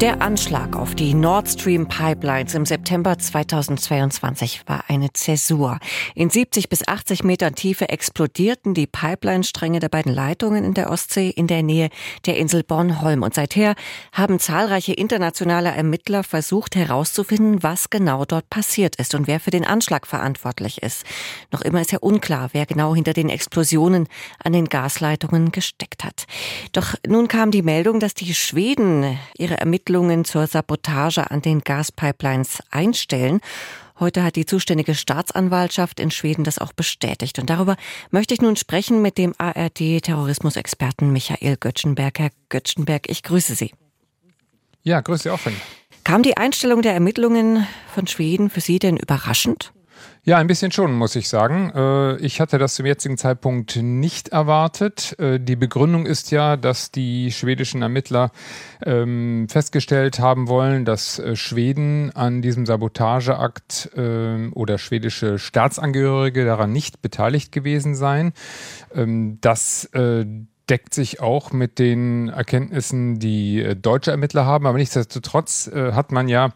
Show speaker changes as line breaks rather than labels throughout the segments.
Der Anschlag auf die Nord Stream Pipelines im September 2022 war eine Zäsur. In 70 bis 80 Metern Tiefe explodierten die Pipeline-Stränge der beiden Leitungen in der Ostsee in der Nähe der Insel Bornholm. Und seither haben zahlreiche internationale Ermittler versucht herauszufinden, was genau dort passiert ist und wer für den Anschlag verantwortlich ist. Noch immer ist ja unklar, wer genau hinter den Explosionen an den Gasleitungen gesteckt hat. Doch nun kam die Meldung, dass die Schweden ihre Ermittlungen Ermittlungen zur Sabotage an den Gaspipelines einstellen. Heute hat die zuständige Staatsanwaltschaft in Schweden das auch bestätigt. Und darüber möchte ich nun sprechen mit dem ARD-Terrorismusexperten Michael Göttschenberg. Herr Göttschenberg, ich grüße Sie.
Ja, grüße Sie auch von
Kam die Einstellung der Ermittlungen von Schweden für Sie denn überraschend?
Ja, ein bisschen schon, muss ich sagen. Äh, ich hatte das zum jetzigen Zeitpunkt nicht erwartet. Äh, die Begründung ist ja, dass die schwedischen Ermittler ähm, festgestellt haben wollen, dass äh, Schweden an diesem Sabotageakt ähm, oder schwedische Staatsangehörige daran nicht beteiligt gewesen seien. Ähm, dass deckt sich auch mit den Erkenntnissen, die äh, deutsche Ermittler haben. Aber nichtsdestotrotz äh, hat man ja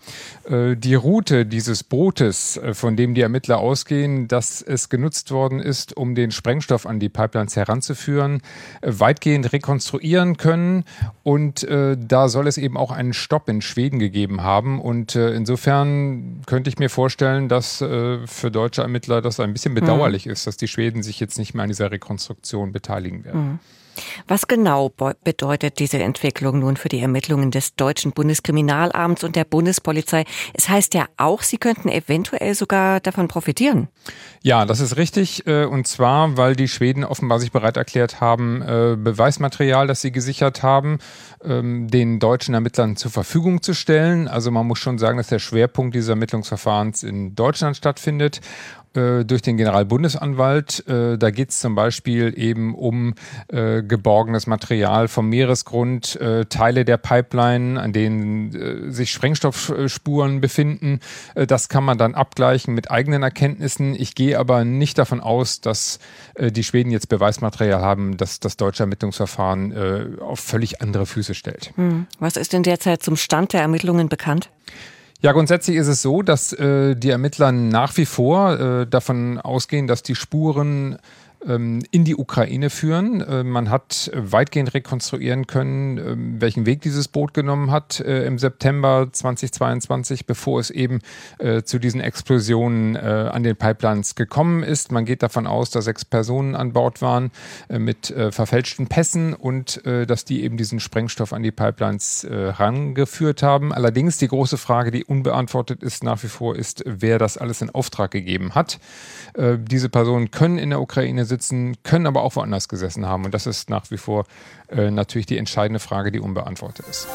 äh, die Route dieses Bootes, äh, von dem die Ermittler ausgehen, dass es genutzt worden ist, um den Sprengstoff an die Pipelines heranzuführen, äh, weitgehend rekonstruieren können. Und äh, da soll es eben auch einen Stopp in Schweden gegeben haben. Und insofern könnte ich mir vorstellen, dass für deutsche Ermittler das ein bisschen bedauerlich mhm. ist, dass die Schweden sich jetzt nicht mehr an dieser Rekonstruktion beteiligen werden. Mhm.
Was genau bedeutet diese Entwicklung nun für die Ermittlungen des deutschen Bundeskriminalamts und der Bundespolizei? Es heißt ja auch, sie könnten eventuell sogar davon profitieren.
Ja, das ist richtig. Äh, und zwar, weil die Schweden offenbar sich bereit erklärt haben, äh, Beweismaterial, das sie gesichert haben, ähm, den deutschen Ermittlern zur Verfügung zu stellen. Also man muss schon sagen, dass der Schwerpunkt dieses Ermittlungsverfahrens in Deutschland stattfindet. Äh, durch den Generalbundesanwalt. Äh, da geht es zum Beispiel eben um äh, geborgenes Material vom Meeresgrund, Teile der Pipeline, an denen sich Sprengstoffspuren befinden. Das kann man dann abgleichen mit eigenen Erkenntnissen. Ich gehe aber nicht davon aus, dass die Schweden jetzt Beweismaterial haben, das das deutsche Ermittlungsverfahren auf völlig andere Füße stellt.
Hm. Was ist denn derzeit zum Stand der Ermittlungen bekannt?
Ja, grundsätzlich ist es so, dass äh, die Ermittler nach wie vor äh, davon ausgehen, dass die Spuren in die Ukraine führen. Äh, man hat weitgehend rekonstruieren können, ähm, welchen Weg dieses Boot genommen hat äh, im September 2022, bevor es eben äh, zu diesen Explosionen an den Pipelines gekommen ist. Man geht davon aus, dass sechs Personen an Bord waren mit verfälschten Pässen und dass die eben diesen Sprengstoff an die Pipelines rangeführt haben. Allerdings die große Frage, die unbeantwortet ist nach wie vor, ist, wer das alles in Auftrag gegeben hat. Diese Personen können in der Ukraine sitzen, können aber auch woanders gesessen haben. Und das ist nach wie vor äh, natürlich die entscheidende Frage, die unbeantwortet ist.